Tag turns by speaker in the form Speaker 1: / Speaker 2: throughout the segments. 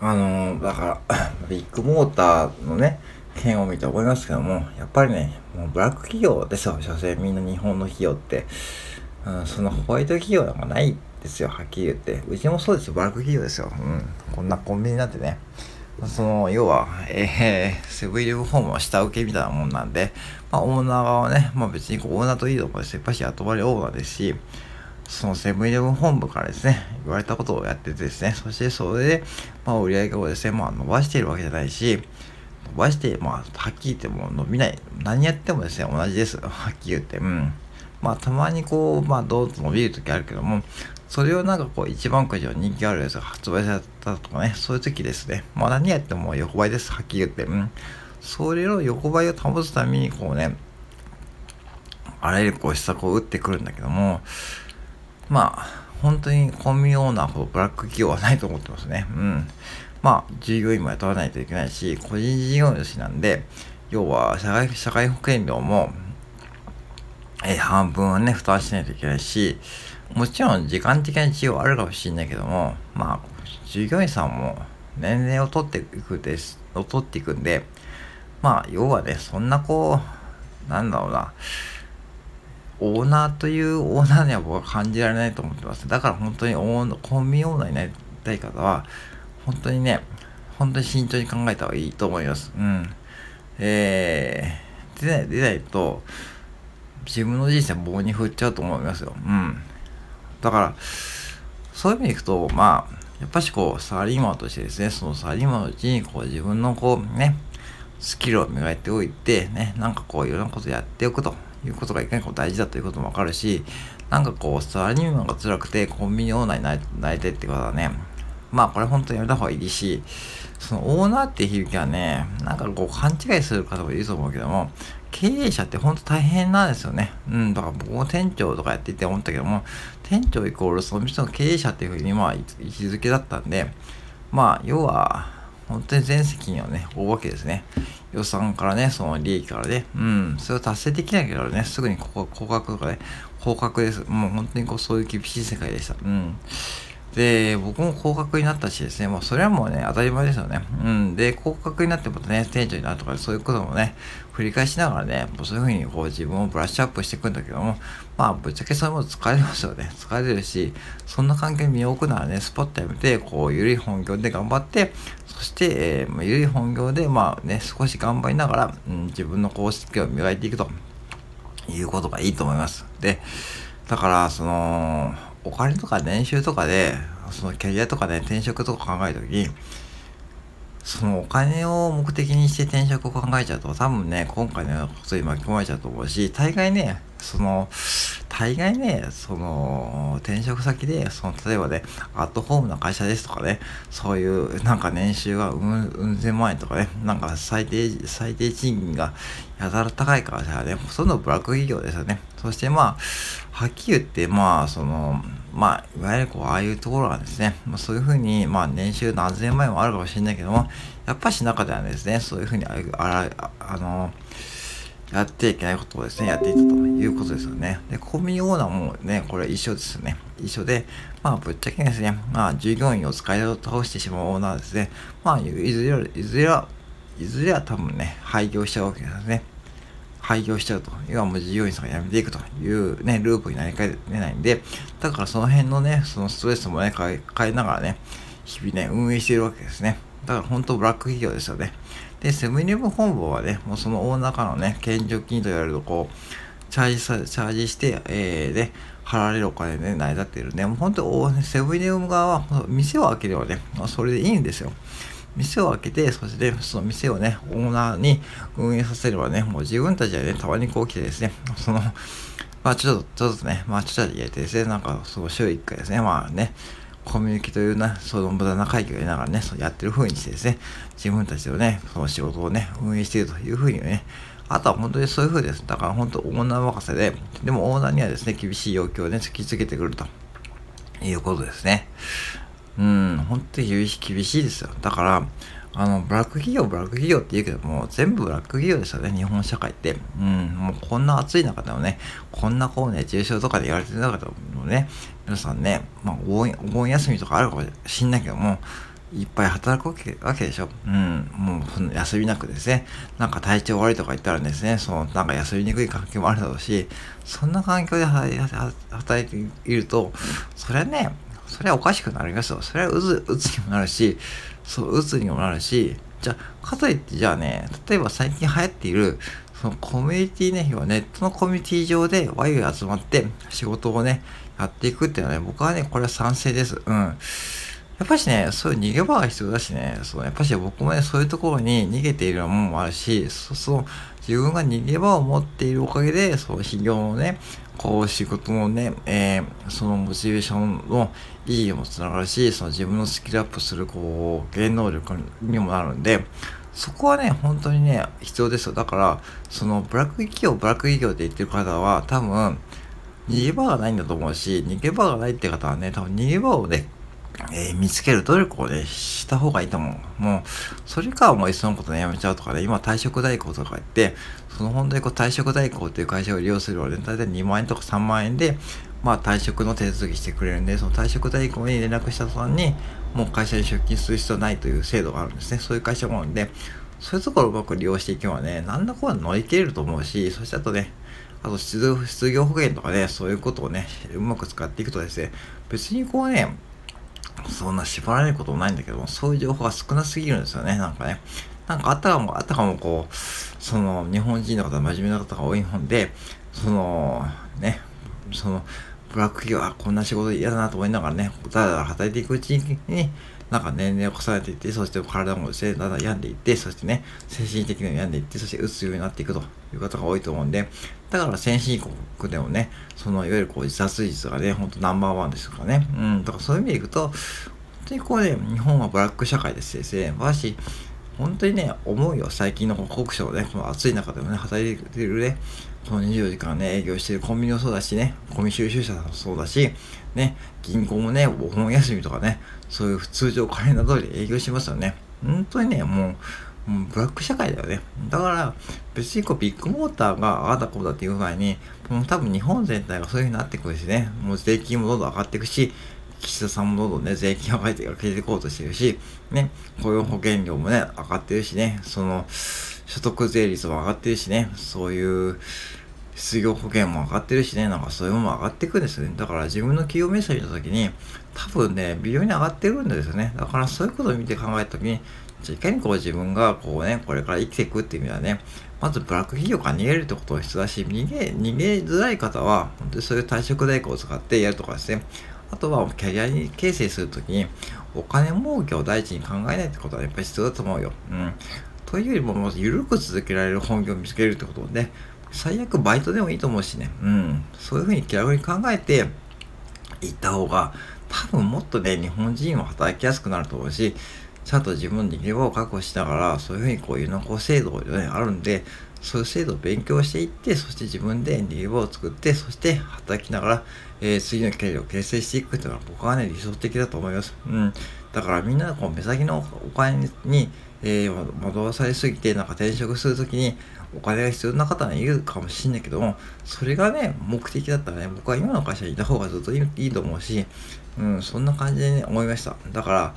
Speaker 1: あの、だから、ビッグモーターのね、件を見て思いますけども、やっぱりね、もうブラック企業ですよ、所詮みんな日本の企業って。うん、そのホワイト企業なんかないですよ、はっきり言って。うちもそうですよ、ブラック企業ですよ。うん。こんなコンビニなんてね。その、要は、えー、セブンイレブンホームは下請けみたいなもんなんで、まあ、オーナー側はね、まあ別にオーナーといいとこですやっぱし雇われオーナーですし、そのセブンイレブン本部からですね、言われたことをやっててですね、そしてそれで、まあ、売り上げをですね、まあ、伸ばしているわけじゃないし、伸ばして、まあ、はっきり言っても伸びない。何やってもですね、同じです。はっきり言って。うん。まあ、たまにこう、まあ、どうと伸びる時あるけども、それをなんかこう、一番くじの人気あるやつが発売されたとかね、そういう時ですね。まあ、何やっても横ばいです。はっきり言って。うん。それを横ばいを保つために、こうね、あらゆるこう施策を打ってくるんだけども、まあ、本当にコンビニオーナーほどブラック企業はないと思ってますね。うん。まあ、従業員も雇わないといけないし、個人事業主なんで、要は社会、社会保険料も、えー、半分はね、負担しないといけないし、もちろん時間的な事情はあるかもしれないけども、まあ、従業員さんも年齢を取っていくです、を取っていくんで、まあ、要はね、そんなこう、なんだろうな、オーナーというオーナーには僕は感じられないと思ってます。だから本当にオーコンビオーナーになりたい方は、本当にね、本当に慎重に考えた方がいいと思います。うん。えー、でない、でないと、自分の人生棒に振っちゃうと思いますよ。うん。だから、そういう意味でいくと、まあ、やっぱしこう、サラリーマンとしてですね、そのサラリーマンのうちに、こう、自分のこう、ね、スキルを磨いておいて、ね、なんかこう、いろんなことやっておくと。いうことがいかにこう大事だということもわかるし、なんかこう、サラリーマンが辛くてコンビニオーナーになりたいってことはね、まあこれ本当にやめた方がいいし、そのオーナーって響きはね、なんかこう勘違いする方もいると思うけども、経営者って本当大変なんですよね。うん、だから僕も店長とかやっていて思ったけども、店長イコールその人の経営者っていうふうにまあ位置づけだったんで、まあ要は、本当に全責任をね、負うわけですね。予算からね、その利益からね、うん、それを達成できないけどね、すぐにここ降格とかね、降格です。もう本当にこう、そういう厳しい世界でした。うん。で、僕も降格になったしですね、もうそれはもうね、当たり前ですよね。うん。で、降格になってもね、店長になるとか、そういうこともね、繰り返しながらね、もうそういうふうにこう自分をブラッシュアップしていくんだけども、まあ、ぶっちゃけそういうもの疲れますよね。疲れるし、そんな関係に身を置くならね、スポットやめて、こう、ゆるい本業で頑張って、そして、えー、ゆるい本業で、まあね、少し頑張りながら、うん、自分の公式を磨いていくということがいいと思います。で、だから、その、お金とか年収とかで、そのキャリアとかで、ね、転職とか考えた時に、そのお金を目的にして転職を考えちゃうと、多分ね、今回のようなことに巻き込まれちゃうと思うし、大概ね、その、大概ね、その、転職先で、その、例えばね、アットホームな会社ですとかね、そういう、なんか年収がうん、うん千万円とかね、なんか最低、最低賃金がやたら高い会社はね、ほとんどブラック企業ですよね。そしてまあ、はっきり言って、まあ、その、まあ、いわゆるこう、ああいうところがですね、まあ、そういうふうに、まあ、年収何千万円もあるかもしれないけども、やっぱし中ではですね、そういうふうにあ、あ、あの、やっていけないことをですね、やっていたということですよね。で、コンビニオーナーもね、これ一緒ですね。一緒で、まあ、ぶっちゃけですね、まあ、従業員を使い倒してしまうオーナーですね、まあ、いずれは、いずれは、いずれは多分ね、廃業しちゃうわけですね。廃業しちゃうと。要はもう従業員さんが辞めていくというね、ループになりかねないんで、だからその辺のね、そのストレスもね、変えながらね、日々ね、運営しているわけですね。だから本当ブラック企業ですよね。で、セブンイレブン本部はね、もうそのオーナーからのね、献上金と言われると、こう、チャージさ、チャージして、えー、で、払われるお金で、ね、成り立っているね。もう本当、セブンイレブン側は、店を開ければね、それでいいんですよ。店を開けて、そしてその店をね、オーナーに運営させればね、もう自分たちはね、たまにこう来てですね、その、まあちょっと、ちょっとね、まあちょっと入れてですね、なんか、そう、週1回ですね、まあね、コミュニティというな、その無駄な会議を得ながらね、そうやってる風にしてですね、自分たちのね、その仕事をね、運営しているという風にね、あとは本当にそういう風です。だから本当オーナー任せで、でもオーナーにはですね、厳しい要求をね、突きつけてくるということですね。うん、本当に厳しいですよ。だから、あの、ブラック企業、ブラック企業って言うけども、全部ブラック企業ですよね、日本社会って。うん、もうこんな暑い中でもね、こんなこうね、重症とかで言われてる中でもね、皆さんね、まあお盆、お盆休みとかあるかもしんないけども、いっぱい働くわけでしょ。うん。もう、その休みなくですね。なんか体調悪いとか言ったらですね、その、なんか休みにくい環境もあるだろうし、そんな環境で働いていると、それはね、それはおかしくなりますよ。それはうつ、うつにもなるし、そう、うつにもなるし、じゃあ、かといってじゃあね、例えば最近流行っている、そのコミュニティね、要はネットのコミュニティ上でワイワイ集まって仕事をね、やっていくっていうのはね、僕はね、これは賛成です。うん。やっぱしね、そういう逃げ場が必要だしね、そうやっぱし僕もね、そういうところに逃げているようなものもあるし、そう、自分が逃げ場を持っているおかげで、そう、企業のね、こう仕事のね、えー、そのモチベーションのいいにもつながるし、その自分のスキルアップする、こう、原能力にもなるんで、そこはね、本当にね、必要ですよ。だから、そのブラック企業、ブラック企業って言ってる方は、多分、逃げ場がないんだと思うし、逃げ場がないって方はね、多分逃げ場をね、えー、見つける努力をね、した方がいいと思う。もう、それかもういっそのことね、やめちゃうとかね、今退職代行とか言って、その本当にこう退職代行っていう会社を利用するので、大体2万円とか3万円で、まあ退職の手続きしてくれるんで、その退職代行に連絡した途端に、もう会社に出勤する必要ないという制度があるんですね。そういう会社もあるんで、そういうところをうまく利用していけばね、なんだこん乗り切れると思うし、そしてあとね、あと失業保険とかね、そういうことをね、うまく使っていくとですね、別にこうね、そんな縛られることもないんだけども、そういう情報が少なすぎるんですよね、なんかね。なんかあったかも、あったかもこう、その日本人の方、真面目な方が多い本で、その、ね、その、ブラック企業はこんな仕事嫌だなと思いながらね、だらだら働いていくうちに、なんか年齢を重ねていって、そして体もですね、だんだん病んでいって、そしてね、精神的にも病んでいって、そしてうつようになっていくという方が多いと思うんで、だから先進国でもね、そのいわゆるこう自殺率がね、ほんとナンバーワンですからね。うん、だからそういう意味でいくと、本当にこうね、日本はブラック社会です先生、本当にね、思うよ、最近の国書をね、この暑い中でもね、働いてるね、この24時間ね、営業してるコンビニもそうだしね、ゴミ収集車もそうだし、ね、銀行もね、お盆休みとかね、そういう通常カレンダー通り営業しますよね。本当にね、もう、もうブラック社会だよね。だから、別にこうビッグモーターがああだこうだっていう前に、もう多分日本全体がそういう風になってくるしね、もう税金もどんどん上がっていくし、岸田さんもどんどんね、税金を上げて上げていこうとしてるし、ね、雇用保険料もね、上がってるしね、その、所得税率も上がってるしね、そういう、失業保険も上がってるしね、なんかそういうものも上がっていくんですよね。だから自分の企業名称見たときに、多分ね、微妙に上がってるんですよね。だからそういうことを見て考えたときに、じゃいかにこう自分がこうね、これから生きていくっていう意味ではね、まずブラック企業から逃げるってことが必要だし、逃げ、逃げづらい方は、本当にそういう退職代行を使ってやるとかですね。あとはキャリアに形成するときに、お金儲けを第一に考えないってことはやっぱり必要だと思うよ。うん。というよりも、もう緩く続けられる本業を見つけるってことで、ね、最悪バイトでもいいと思うしね。うん。そういうふうに気楽に考えて行った方が、多分もっとね、日本人は働きやすくなると思うし、ちゃんと自分の逃げ場を確保しながら、そういうふうにこういうのこう制度がね、あるんで、そういう制度を勉強していって、そして自分で逃げ場を作って、そして働きながら、えー、次のキャリアを形成していくっていうのは僕はね、理想的だと思います。うん。だからみんなこう目先のお金に、えー、惑わされすぎて、なんか転職するときに、お金が必要な方はいるかもしんないけども、それがね、目的だったらね、僕は今の会社にいた方がずっといいと思うし、うん、そんな感じでね、思いました。だから、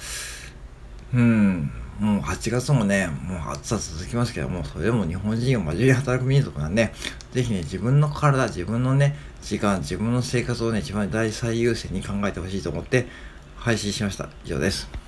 Speaker 1: うん、もう8月もね、もう暑さ続きますけども、それでも日本人が真面目に働く民族なんで、ぜひね、自分の体、自分のね、時間、自分の生活をね、一番大最優先に考えてほしいと思って配信しました。以上です。